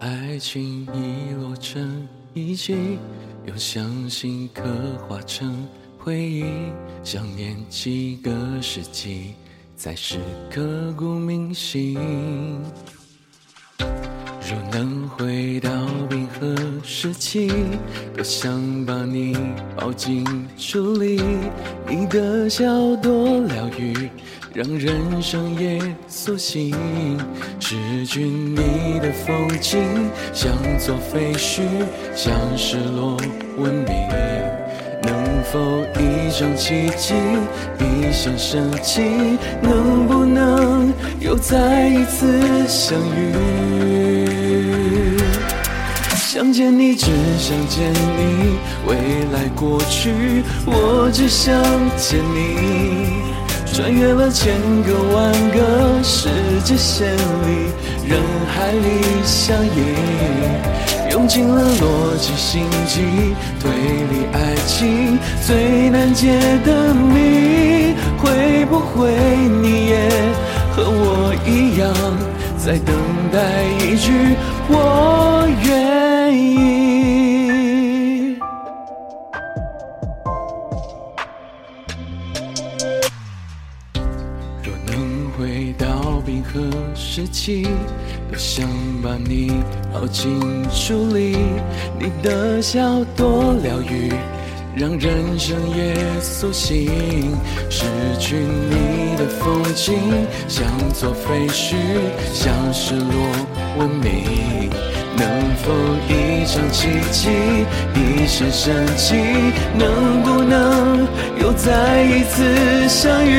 爱情遗落成遗迹，用相信刻画成回忆，想念几个世纪，才是刻骨铭心。若能回到冰时期，多想把你抱进处里，你的笑多疗愈，让人生也苏醒。失去你的风景，像座废墟，像失落文明。能否一场奇迹，一线生机，能不能又再一次相遇？想见你，只想见你，未来过去，我只想见你。穿越了千个万个世界线里，人海里相依，用尽了逻辑、心机、推理、爱情最难解的谜，会不会你也和我一样，在等待一句我愿意？若能回到冰河时期，多想把你抱进处里，你的笑多疗愈，让人生也苏醒。失去你的风景，像座废墟，像失落文明。能否一场奇迹，一声深情，能不能又再一次相遇？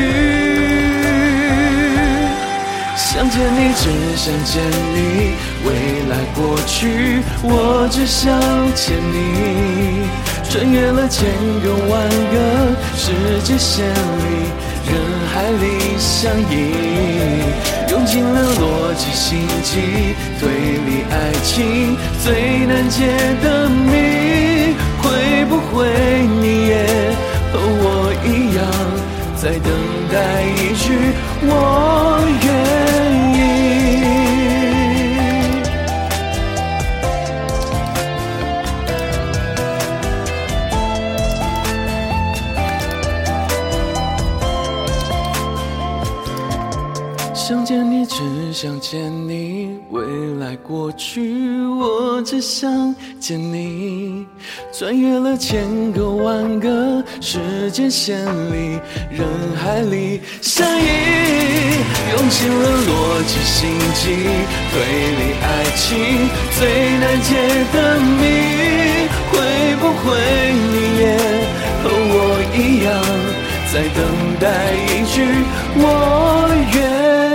想见你，只想见你，未来过去，我只想见你。穿越了千个万个世界线里，相依，用尽了逻辑、心机、推理、爱情最难解的谜，会不会你也和我一样，在等待一句我想见你，只想见你，未来过去，我只想见你。穿越了千个万个时间线里，人海里相依，用尽了逻辑、心机、推理、爱情最难解的谜，会不会你也和我一样？在等待一句我愿。